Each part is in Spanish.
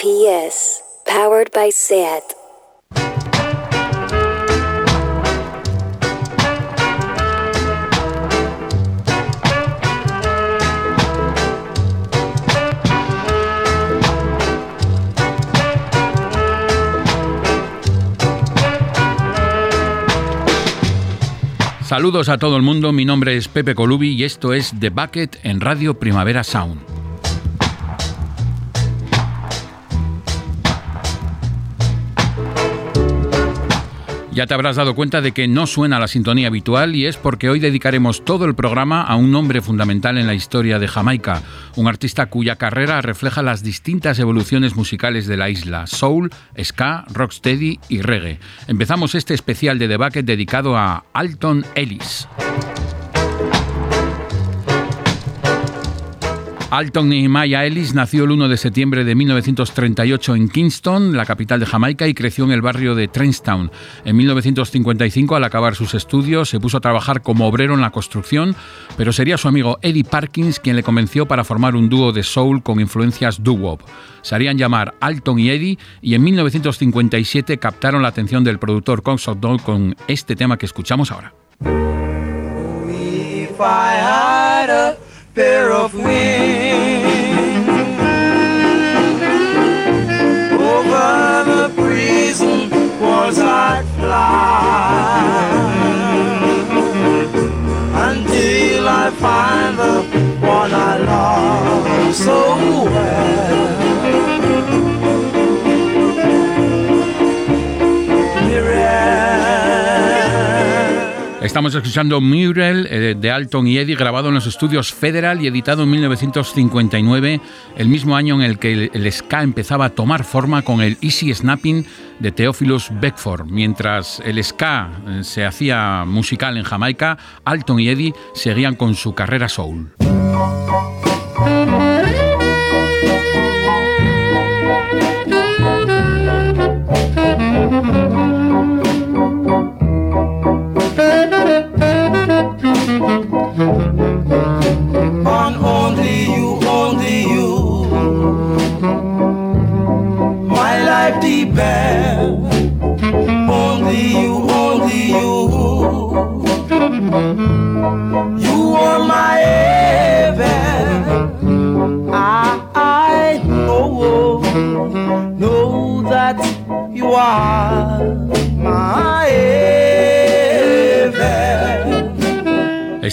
PS, powered by SAT. Saludos a todo el mundo, mi nombre es Pepe Colubi y esto es The Bucket en Radio Primavera Sound. Ya te habrás dado cuenta de que no suena la sintonía habitual y es porque hoy dedicaremos todo el programa a un hombre fundamental en la historia de Jamaica, un artista cuya carrera refleja las distintas evoluciones musicales de la isla, soul, ska, rocksteady y reggae. Empezamos este especial de Bucket dedicado a Alton Ellis. Alton Nehemiah Ellis nació el 1 de septiembre de 1938 en Kingston, la capital de Jamaica, y creció en el barrio de Trenstown. En 1955, al acabar sus estudios, se puso a trabajar como obrero en la construcción, pero sería su amigo Eddie Parkins quien le convenció para formar un dúo de soul con influencias doo-wop. Se harían llamar Alton y Eddie y en 1957 captaron la atención del productor Concert Doll con este tema que escuchamos ahora. Pair of wings over the prison walls I'd fly until I find the one I love so well. Estamos escuchando Mural eh, de Alton y Eddie, grabado en los estudios Federal y editado en 1959, el mismo año en el que el, ska empezaba a tomar forma con el Easy Snapping de Theophilus Beckford. Mientras el ska eh, se hacía musical en Jamaica, Alton y Eddie seguían con su carrera soul.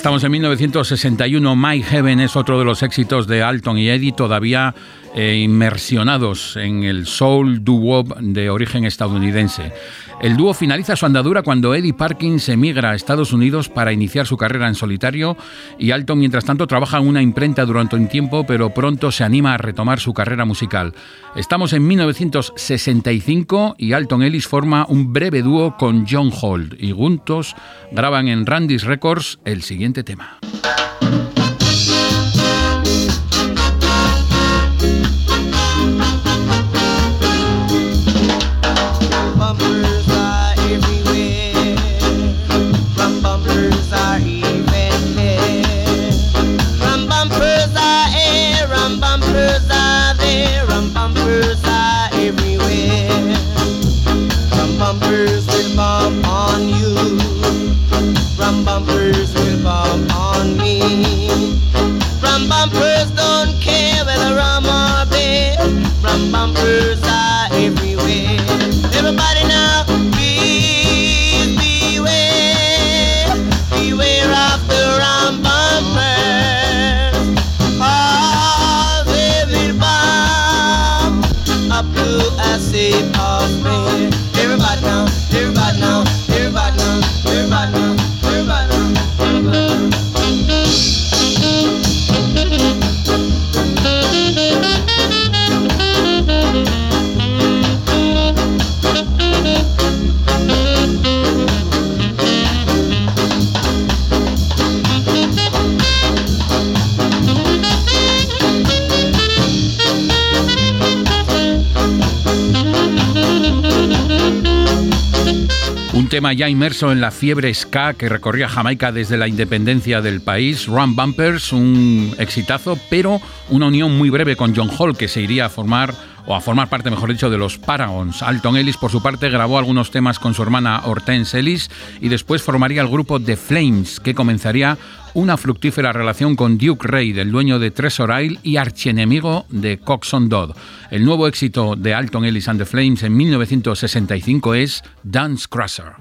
Estamos en 1961, My Heaven es otro de los éxitos de Alton y Eddie, todavía eh, inmersionados en el soul doo-wop de origen estadounidense. El dúo finaliza su andadura cuando Eddie Parkins emigra a Estados Unidos para iniciar su carrera en solitario y Alton mientras tanto trabaja en una imprenta durante un tiempo pero pronto se anima a retomar su carrera musical. Estamos en 1965 y Alton Ellis forma un breve dúo con John Holt y juntos graban en Randy's Records el siguiente tema. Inmerso en la fiebre ska que recorría Jamaica desde la independencia del país. Run Bumpers, un exitazo, pero una unión muy breve con John Hall que se iría a formar o a formar parte, mejor dicho, de los Paragons. Alton Ellis, por su parte, grabó algunos temas con su hermana Hortense Ellis y después formaría el grupo The Flames, que comenzaría una fructífera relación con Duke Reid, el dueño de Treasure Isle y archienemigo de Coxon Dodd. El nuevo éxito de Alton Ellis and the Flames en 1965 es Dance Crusher.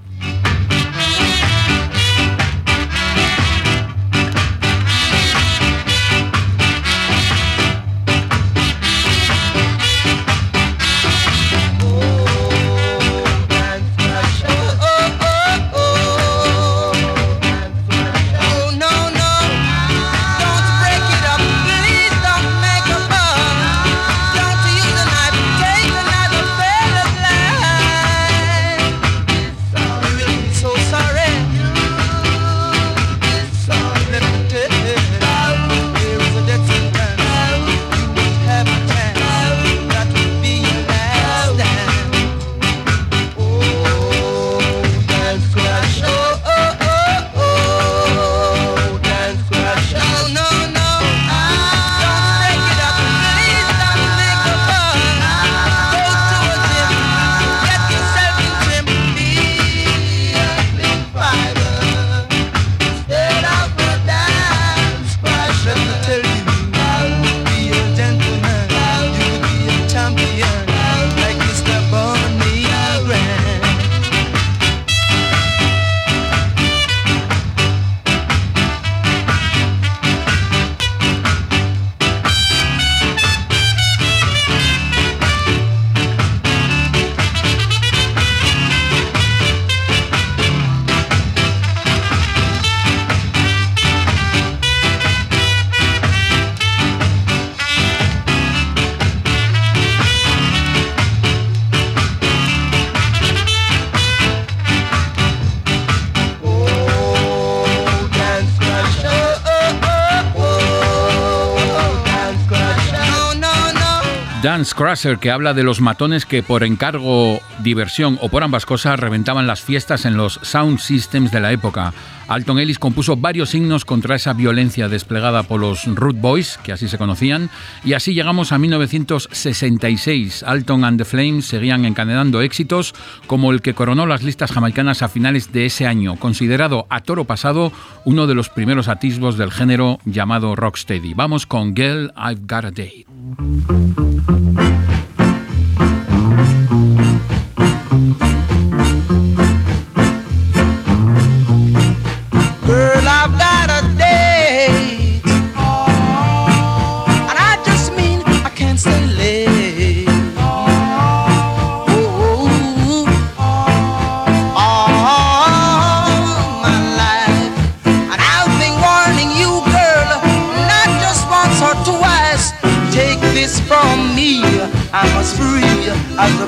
Crusher, que habla de los matones que por encargo, diversión o por ambas cosas reventaban las fiestas en los sound systems de la época. Alton Ellis compuso varios himnos contra esa violencia desplegada por los Root Boys, que así se conocían, y así llegamos a 1966. Alton and the Flames seguían encadenando éxitos como el que coronó las listas jamaicanas a finales de ese año, considerado a toro pasado uno de los primeros atisbos del género llamado rocksteady. Vamos con Girl, I've Got a Date.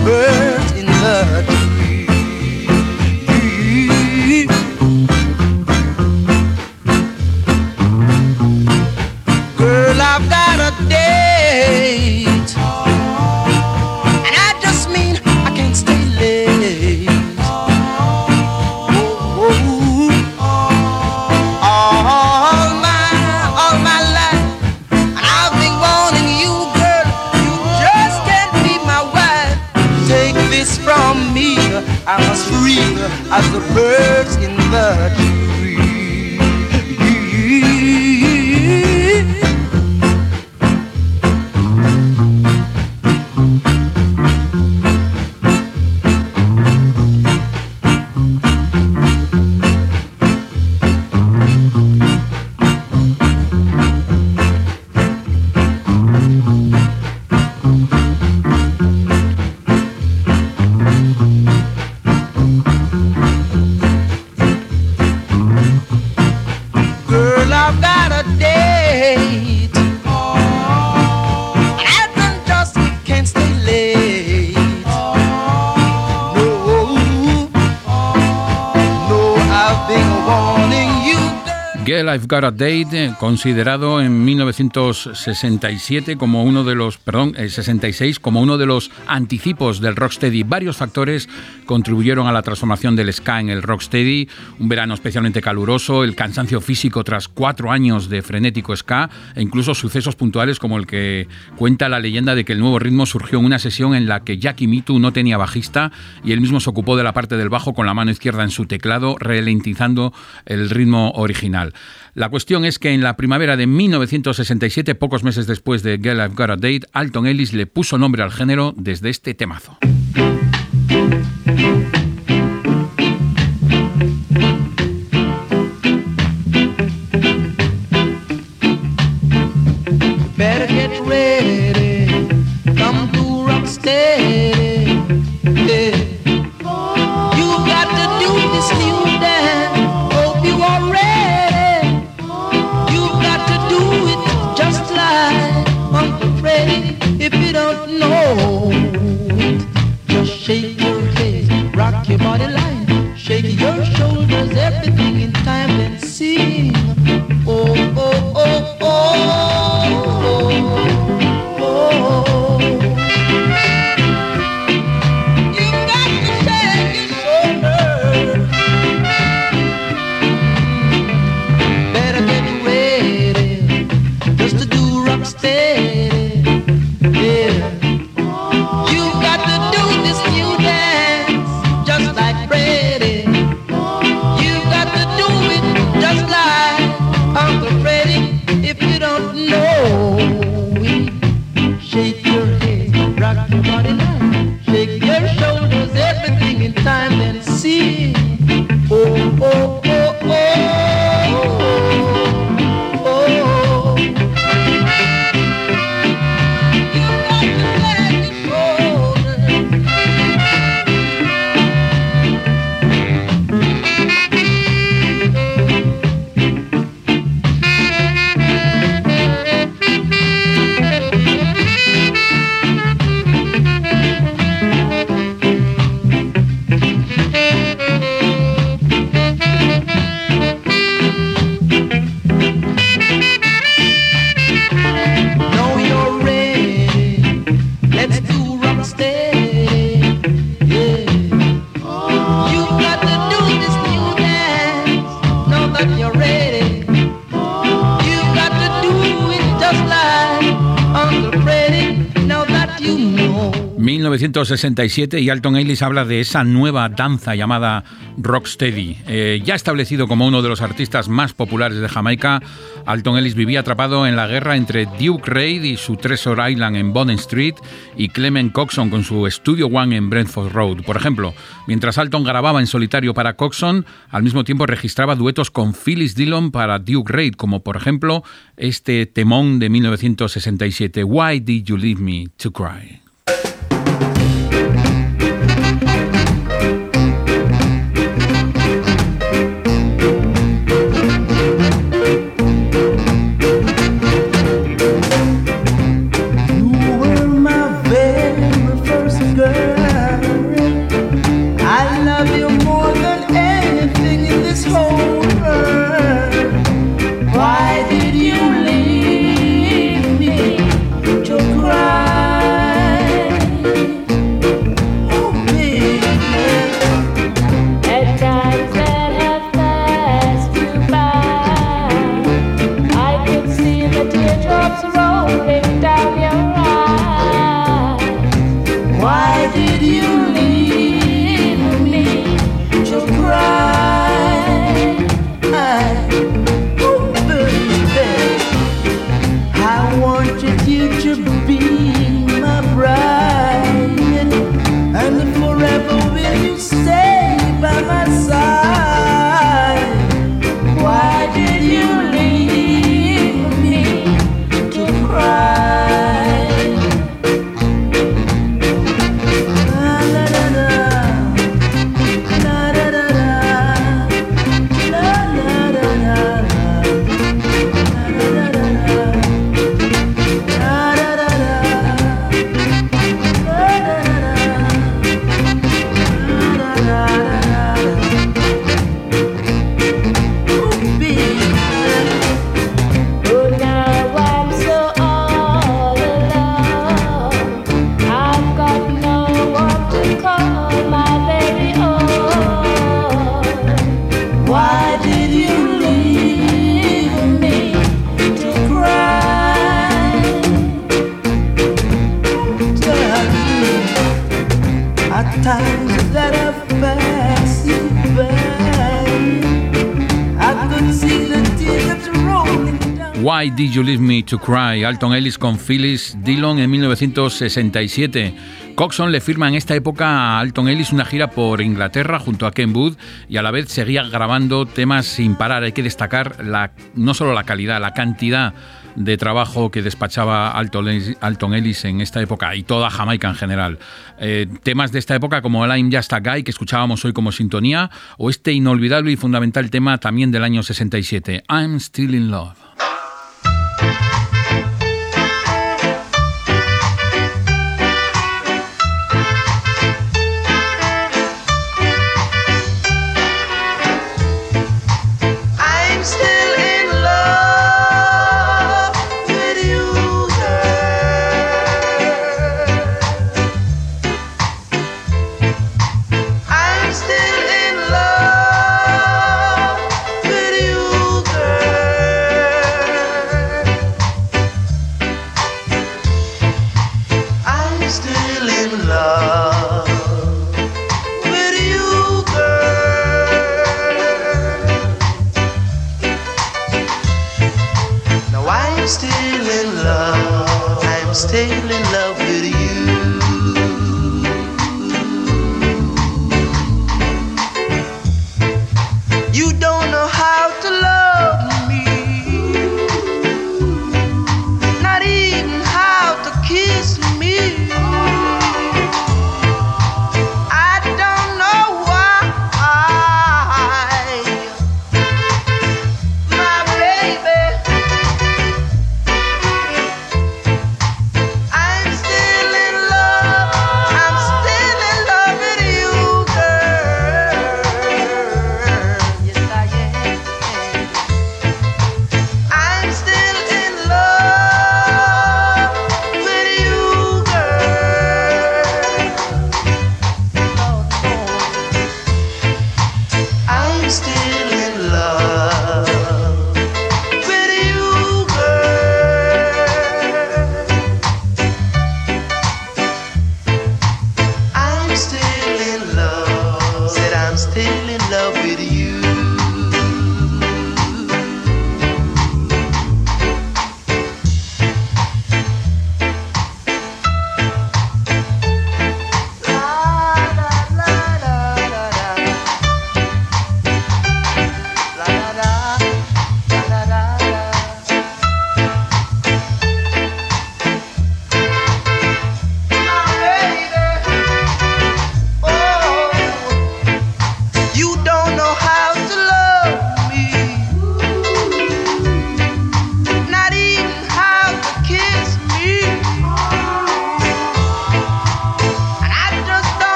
As a as the birds in the tree. Got Date, considerado en 1967 como uno de los, perdón, 66 como uno de los anticipos del rocksteady. Varios factores contribuyeron a la transformación del ska en el rocksteady. Un verano especialmente caluroso, el cansancio físico tras cuatro años de frenético ska e incluso sucesos puntuales como el que cuenta la leyenda de que el nuevo ritmo surgió en una sesión en la que Jackie Mitu no tenía bajista y él mismo se ocupó de la parte del bajo con la mano izquierda en su teclado, ralentizando el ritmo original. La cuestión es que en la primavera de 1967, pocos meses después de Girl I've Got a Date, Alton Ellis le puso nombre al género desde este temazo. Y Alton Ellis habla de esa nueva danza llamada rocksteady. Eh, ya establecido como uno de los artistas más populares de Jamaica, Alton Ellis vivía atrapado en la guerra entre Duke Reid y su Treasure Island en Bond Street y Clement Coxon con su Studio One en Brentford Road. Por ejemplo, mientras Alton grababa en solitario para Coxon, al mismo tiempo registraba duetos con Phyllis Dillon para Duke Reid, como por ejemplo este temón de 1967, Why Did You Leave Me to Cry? Why did you leave me to cry? To Cry? Alton Ellis con Phyllis Dillon en 1967. Coxon le firma en esta época a Alton Ellis una gira por Inglaterra junto a Ken Wood y a la vez seguía grabando temas sin parar. Hay que destacar no solo la calidad, la cantidad de trabajo que despachaba Alton Ellis en esta época y toda Jamaica en general. Eh, temas de esta época como el I'm Just a Guy que escuchábamos hoy como sintonía o este inolvidable y fundamental tema también del año 67, I'm Still in Love.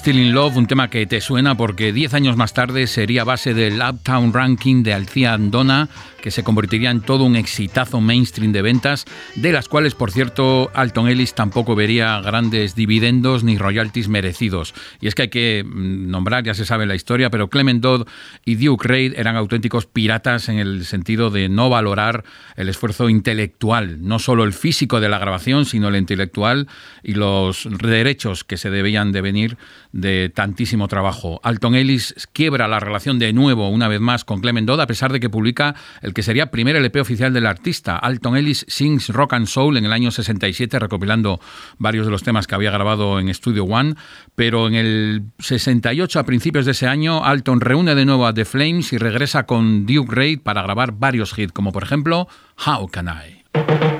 Still in Love, un tema que te suena porque 10 años más tarde sería base del Uptown Ranking de Alcia Andona, que se convertiría en todo un exitazo mainstream de ventas, de las cuales, por cierto, Alton Ellis tampoco vería grandes dividendos ni royalties merecidos. Y es que hay que mm, nombrar, ya se sabe la historia, pero Clement Dodd y Duke Reid eran auténticos piratas en el sentido de no valorar el esfuerzo intelectual, no solo el físico de la grabación, sino el intelectual y los derechos que se debían de venir de tantísimo trabajo. Alton Ellis quiebra la relación de nuevo, una vez más, con Clement Dodd, a pesar de que publica el que sería primer LP oficial del artista. Alton Ellis Sings Rock and Soul en el año 67, recopilando varios de los temas que había grabado en Studio One. Pero en el 68, a principios de ese año, Alton reúne de nuevo a The Flames y regresa con Duke Reid para grabar varios hits, como por ejemplo How Can I.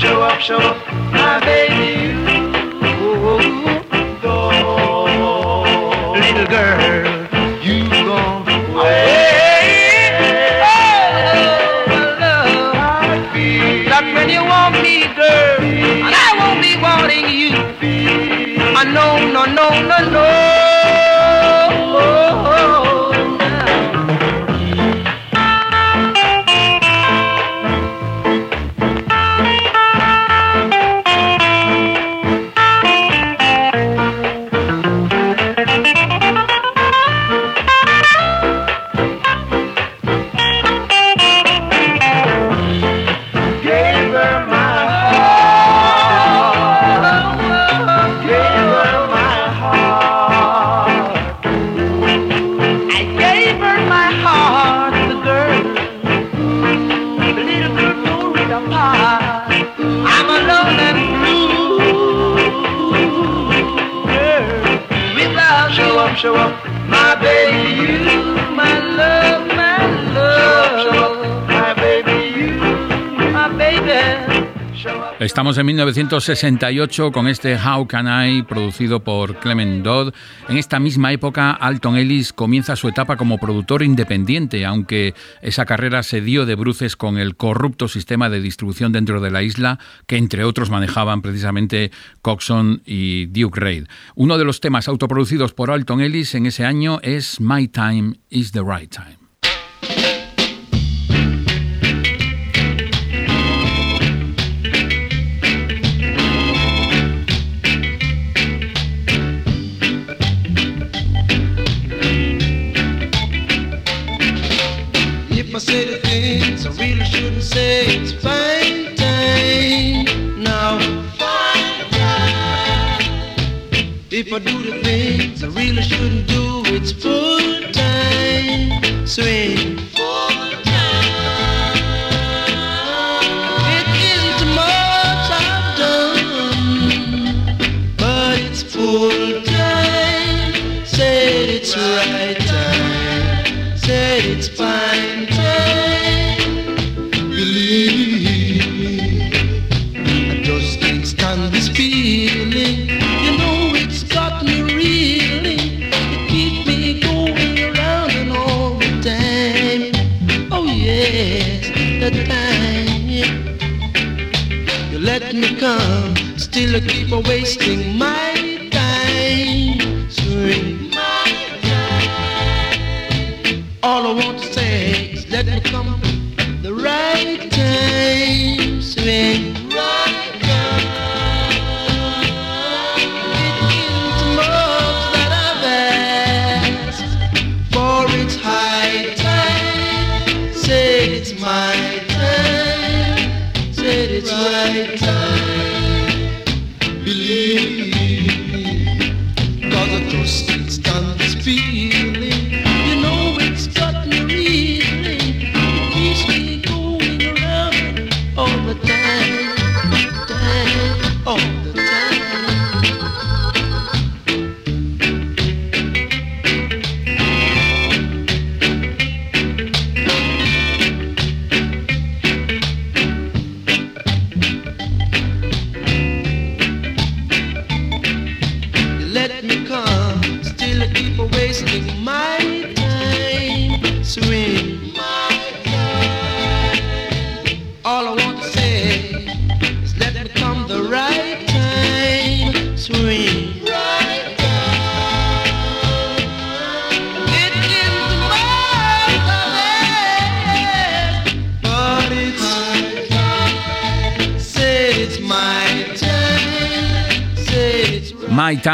Show up, show up, my baby, you Estamos en 1968 con este How Can I, producido por Clement Dodd. En esta misma época, Alton Ellis comienza su etapa como productor independiente, aunque esa carrera se dio de bruces con el corrupto sistema de distribución dentro de la isla que, entre otros, manejaban precisamente Coxon y Duke Reid. Uno de los temas autoproducidos por Alton Ellis en ese año es My Time is the Right Time.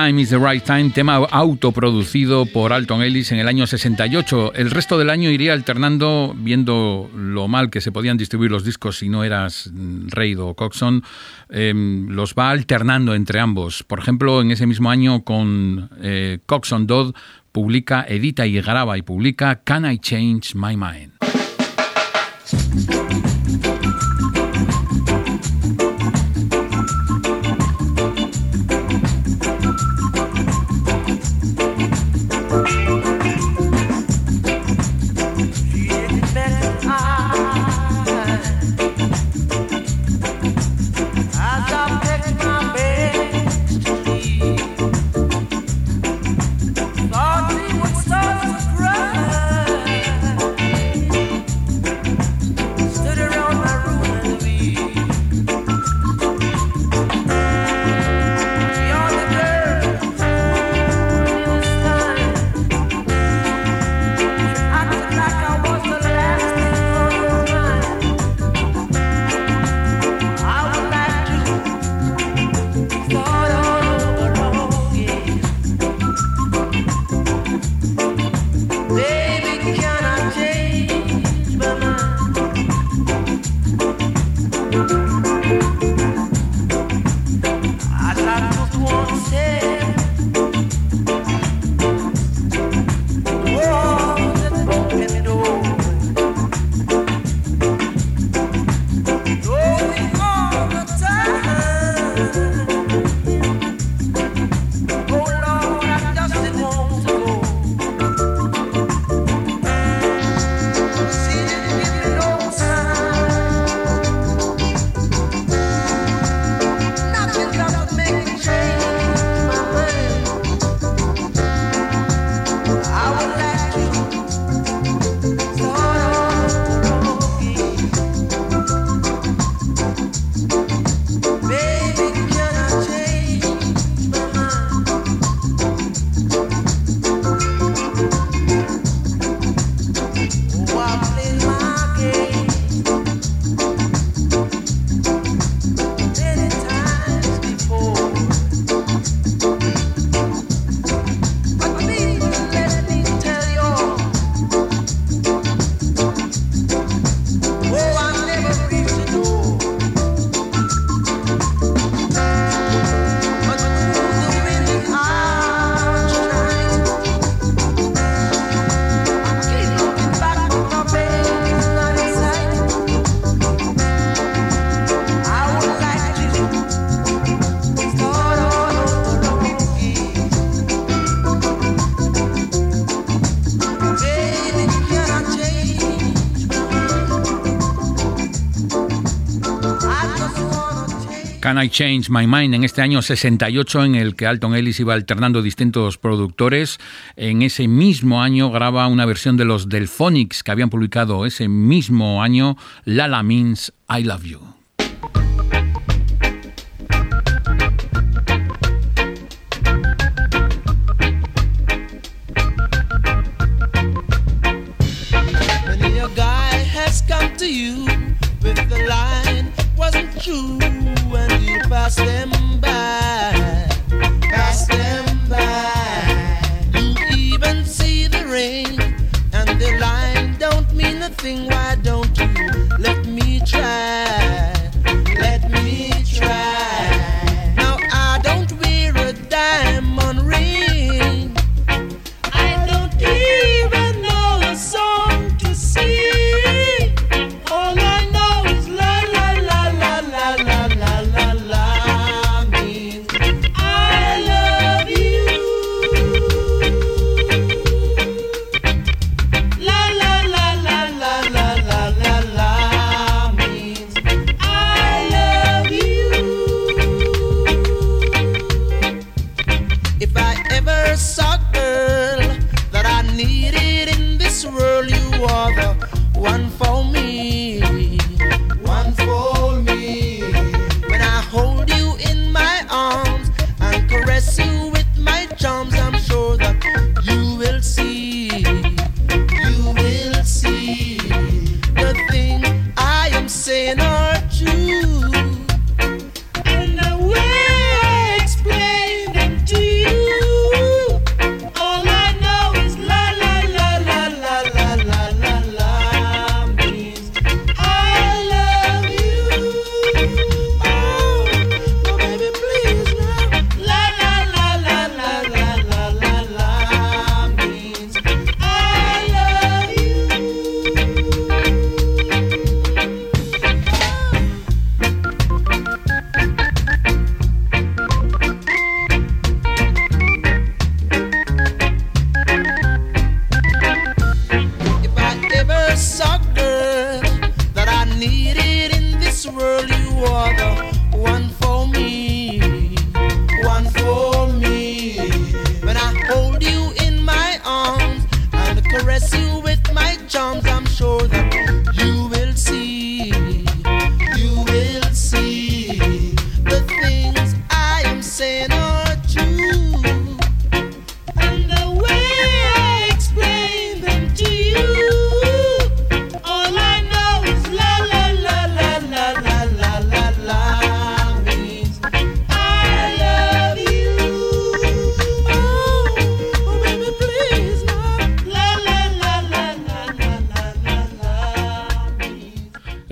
Time is the Right Time, tema autoproducido por Alton Ellis en el año 68. El resto del año iría alternando, viendo lo mal que se podían distribuir los discos si no eras Reid o Coxon, em, los va alternando entre ambos. Por ejemplo, en ese mismo año con eh, Coxon Dodd publica, edita y graba y publica Can I Change My Mind? Can I Change My Mind en este año 68 en el que Alton Ellis iba alternando distintos productores. En ese mismo año graba una versión de los Delphonics que habían publicado ese mismo año Lala Means I Love You.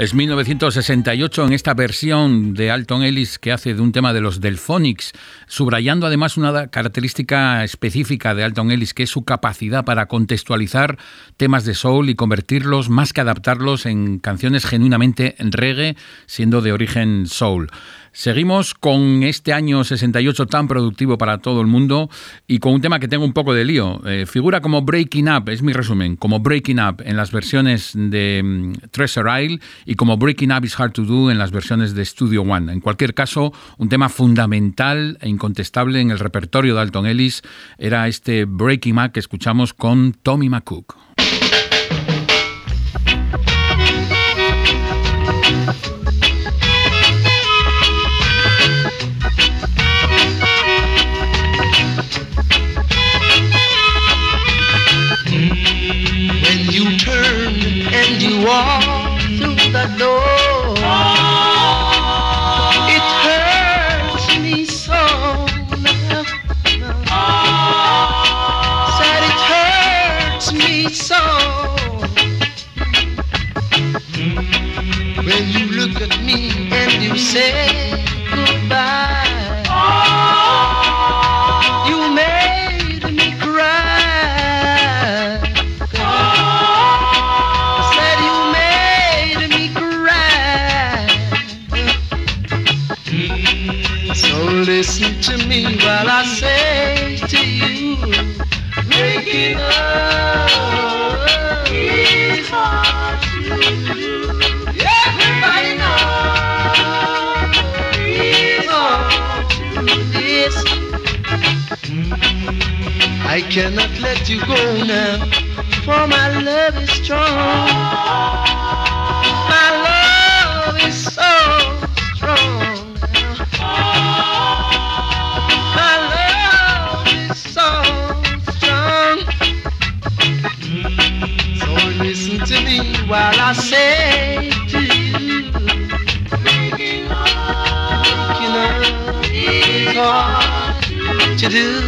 Es 1968 en esta versión de Alton Ellis que hace de un tema de los Delphonics, subrayando además una característica específica de Alton Ellis, que es su capacidad para contextualizar temas de soul y convertirlos, más que adaptarlos, en canciones genuinamente en reggae, siendo de origen soul. Seguimos con este año 68 tan productivo para todo el mundo y con un tema que tengo un poco de lío. Eh, figura como Breaking Up, es mi resumen, como Breaking Up en las versiones de mm, Treasure Isle y como Breaking Up is Hard to Do en las versiones de Studio One. En cualquier caso, un tema fundamental e incontestable en el repertorio de Alton Ellis era este Breaking Up que escuchamos con Tommy McCook. Walk through the door, it hurts me so. Said it hurts me so. When you look at me and you say goodbye, Listen to me while I say to you, making up is hard to do. Everybody knows it's hard to do this. I cannot let you go now, for my love is strong. My love is so while I say to you, making love is hard to do.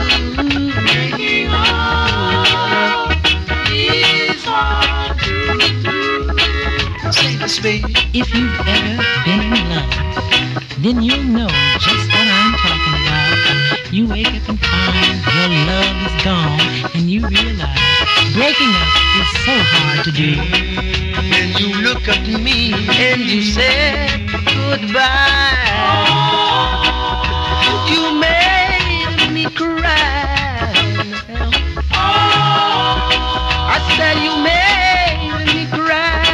Say this, baby. If you've ever been in love, then you'll know just what I'm talking about. You wake up and find your love is gone, and you realize breaking up is so hard to do. Look at me and you said goodbye. You made me cry. I said you made me cry.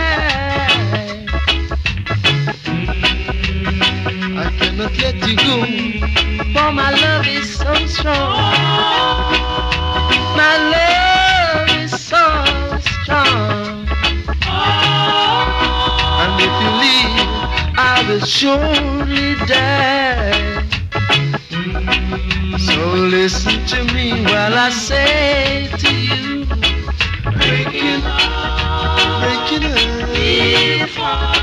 I cannot let you go, for my love is so strong. My love Surely die. So listen to me while I say to you, up.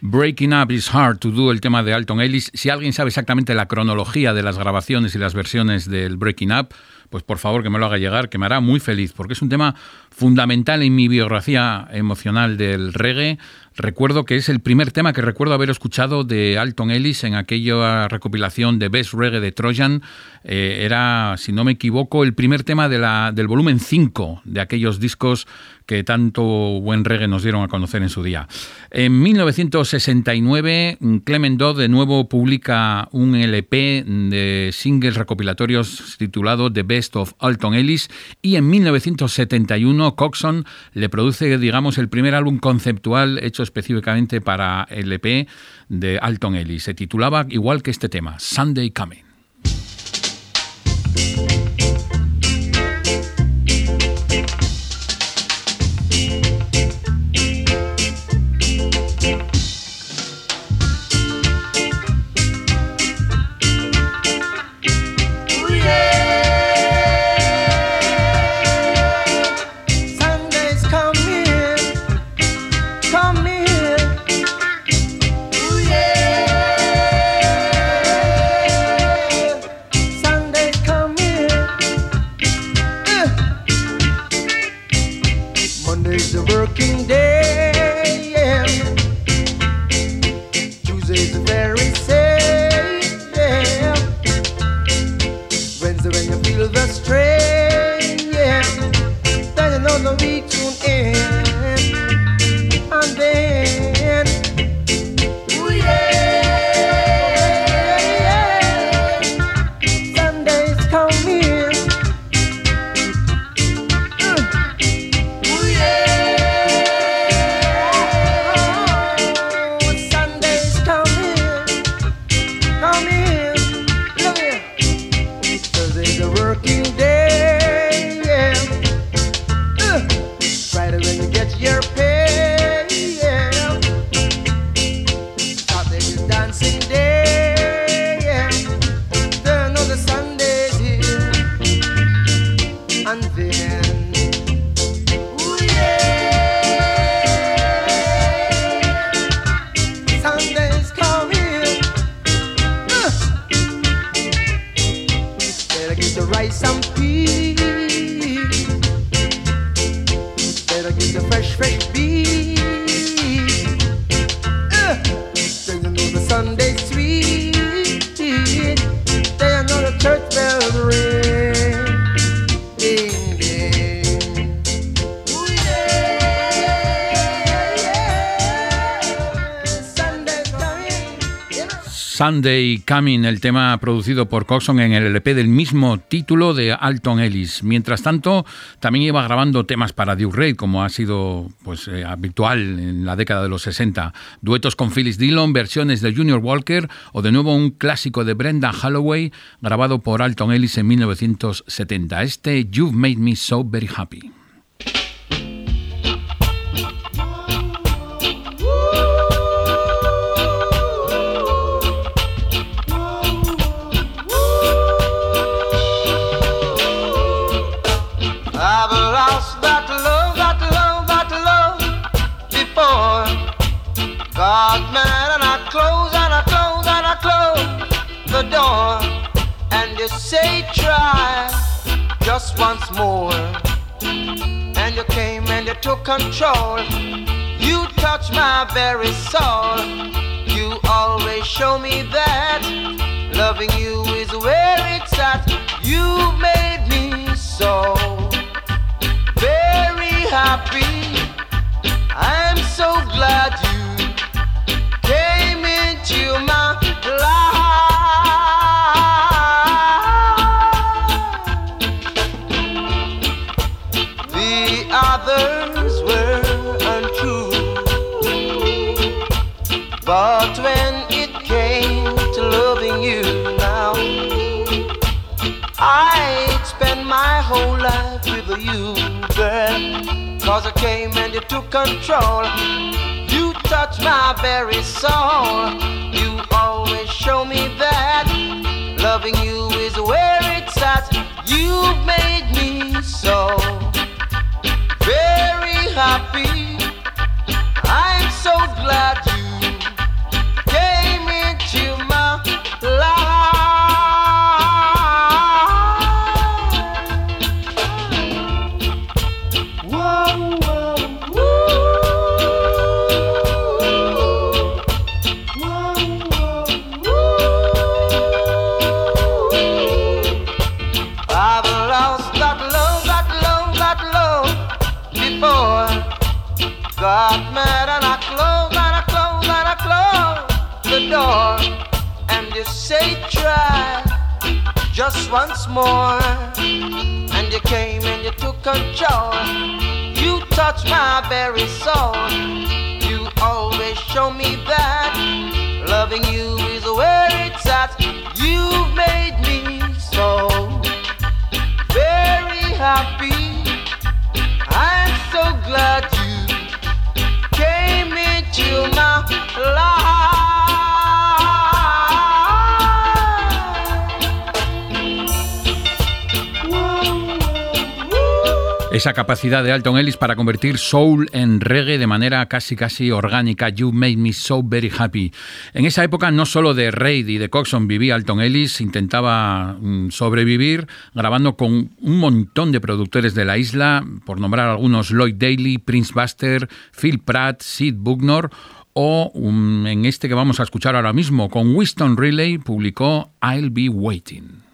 Breaking Up is Hard to Do, el tema de Alton Ellis. Si alguien sabe exactamente la cronología de las grabaciones y las versiones del Breaking Up, pues por favor que me lo haga llegar, que me hará muy feliz, porque es un tema fundamental en mi biografía emocional del reggae. Recuerdo que es el primer tema que recuerdo haber escuchado de Alton Ellis en aquella recopilación de Best Reggae de Trojan. Eh, era, si no me equivoco, el primer tema de la, del volumen 5 de aquellos discos que tanto buen reggae nos dieron a conocer en su día. En 1969, Clement Dodd de nuevo publica un LP de singles recopilatorios titulado The Best of Alton Ellis y en 1971 Coxon le produce, digamos, el primer álbum conceptual hecho específicamente para LP de Alton Ellis. Se titulaba igual que este tema, Sunday Coming. Working day, Sunday Coming, el tema producido por Coxon en el LP del mismo título de Alton Ellis. Mientras tanto, también iba grabando temas para Duke Reid, como ha sido pues, eh, habitual en la década de los 60. Duetos con Phyllis Dillon, versiones de Junior Walker o de nuevo un clásico de Brenda Holloway grabado por Alton Ellis en 1970. Este You've Made Me So Very Happy. Say try just once more. And you came and you took control. You touched my very soul. You always show me that loving you is where it's at. You made me so very happy. I'm so glad you came into my I'd spend my whole life with you, girl. Cause I came and you took control. You touched my very soul. You always show me that loving you is where it's at. You've made me so Esa capacidad de Alton Ellis para convertir soul en reggae de manera casi casi orgánica. You made me so very happy. En esa época no solo de Reid y de Coxon vivía Alton Ellis, intentaba mm, sobrevivir grabando con un montón de productores de la isla, por nombrar algunos Lloyd Daly, Prince Buster, Phil Pratt, Sid Bucknor o um, en este que vamos a escuchar ahora mismo con Winston Riley publicó I'll Be Waiting.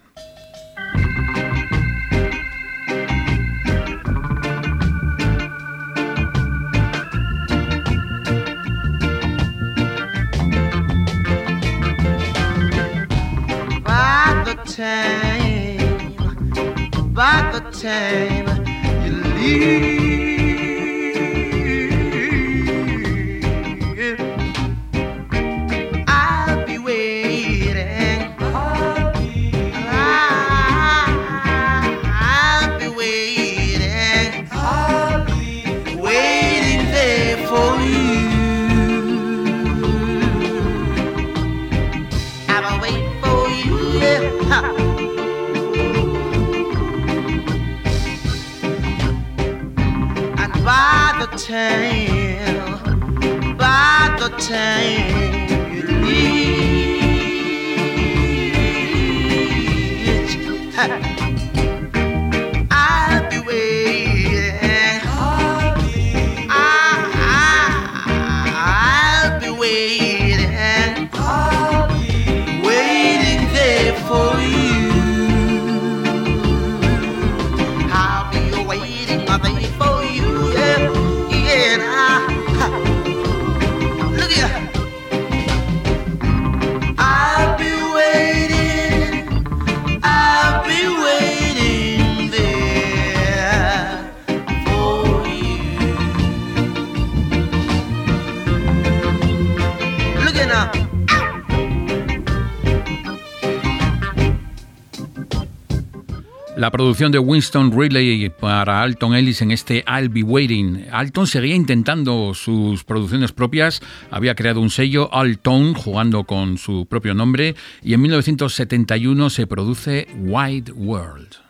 Time, by the time. You leave, producción de Winston Riley para Alton Ellis en este I'll Be Waiting. Alton seguía intentando sus producciones propias, había creado un sello, Alton, jugando con su propio nombre, y en 1971 se produce Wide World.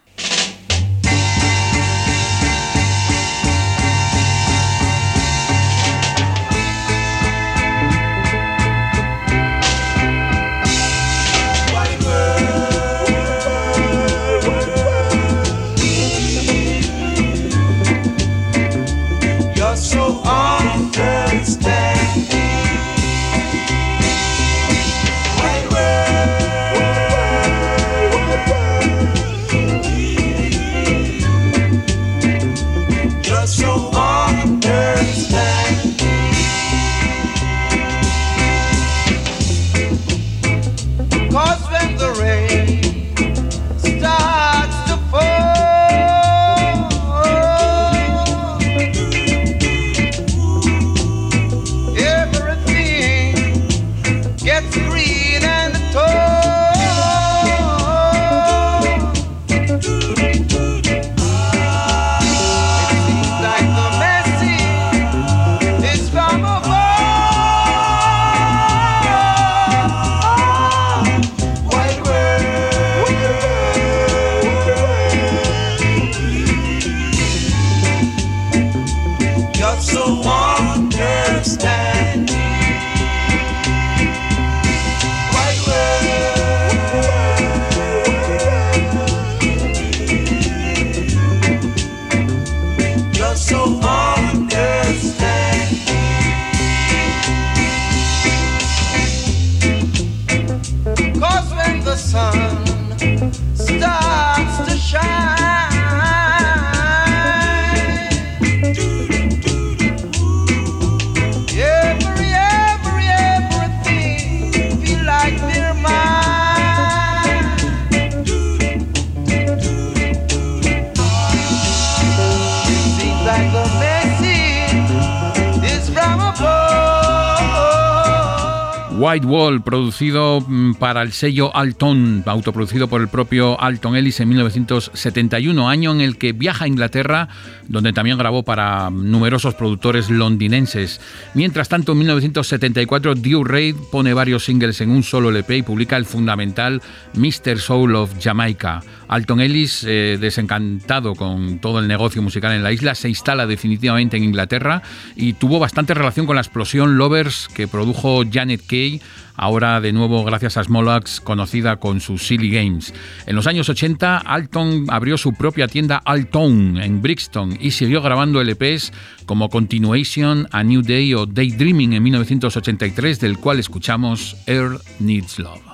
Producido mm, para el sello Alton, autoproducido por el propio Alton Ellis en 1971, año en el que viaja a Inglaterra, donde también grabó para numerosos productores londinenses. Mientras tanto, en 1974, Dew Reid pone varios singles en un solo LP y publica el fundamental Mr. Soul of Jamaica. Alton Ellis, eh, desencantado con todo el negocio musical en la isla, se instala definitivamente en Inglaterra y tuvo bastante relación con la explosión Lovers que produjo Janet Kay ahora de nuevo gracias a Smolax, conocida con sus Silly Games. En los años 80, Alton abrió su propia tienda Alton en Brixton y siguió grabando LPs como Continuation, A New Day o Daydreaming en 1983, del cual escuchamos Earth Needs Love.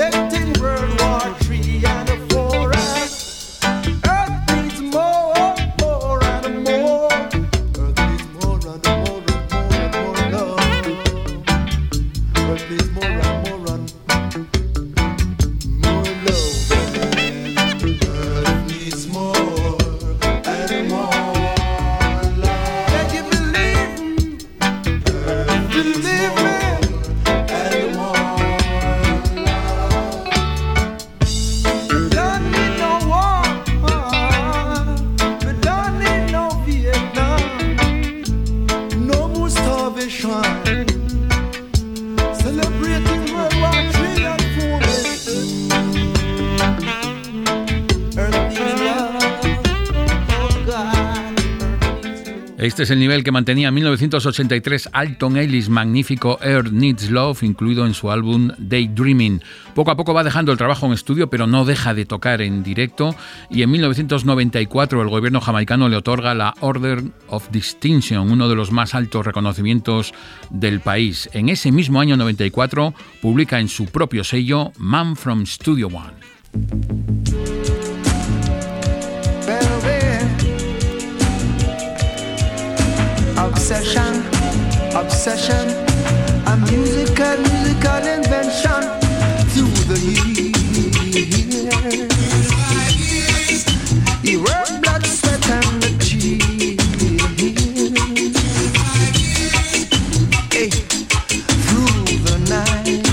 Dice. Este es el nivel que mantenía en 1983 Alton Ellis' magnífico Earth Needs Love, incluido en su álbum Daydreaming. Poco a poco va dejando el trabajo en estudio, pero no deja de tocar en directo. Y en 1994 el gobierno jamaicano le otorga la Order of Distinction, uno de los más altos reconocimientos del país. En ese mismo año 94 publica en su propio sello Man from Studio One. Obsession, obsession, a musical, musical invention through the years. He worked blood, sweat, and the tears. Hey, through the night,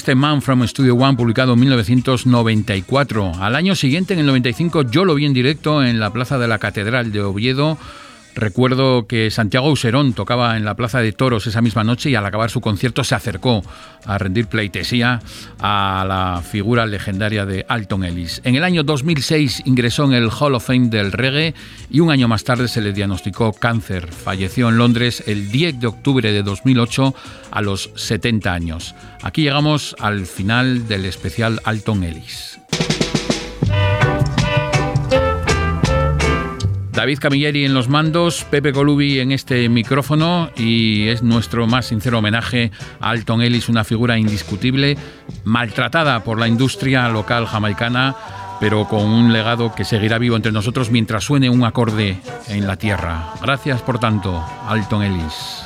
este Man from Studio One publicado en 1994. Al año siguiente, en el 95, yo lo vi en directo en la Plaza de la Catedral de Oviedo. Recuerdo que Santiago Userón tocaba en la Plaza de Toros esa misma noche y al acabar su concierto se acercó a rendir pleitesía a la figura legendaria de Alton Ellis. En el año 2006 ingresó en el Hall of Fame del reggae y un año más tarde se le diagnosticó cáncer. Falleció en Londres el 10 de octubre de 2008 a los 70 años. Aquí llegamos al final del especial Alton Ellis. David Camilleri en los mandos, Pepe Colubi en este micrófono y es nuestro más sincero homenaje a Alton Ellis, una figura indiscutible, maltratada por la industria local jamaicana, pero con un legado que seguirá vivo entre nosotros mientras suene un acorde en la tierra. Gracias por tanto, Alton Ellis.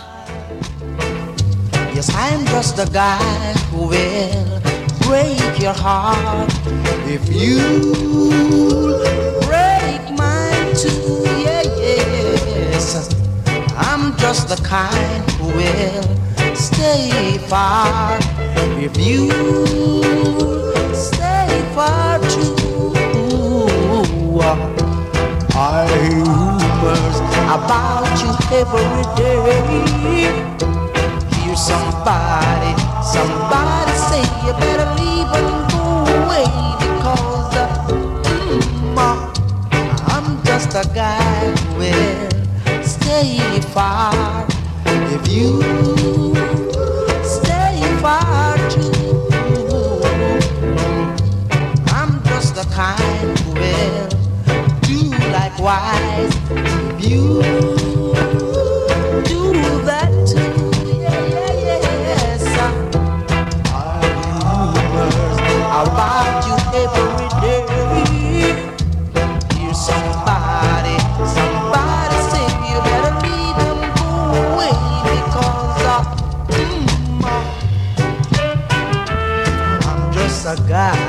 I'm just the kind who will stay far if you stay far too. I hear rumors about you every day hear somebody, somebody say you better leave and go away because uh, mm, uh, I'm just a guy who will stay far if you stay far too. I'm just the kind who will do likewise if you I'm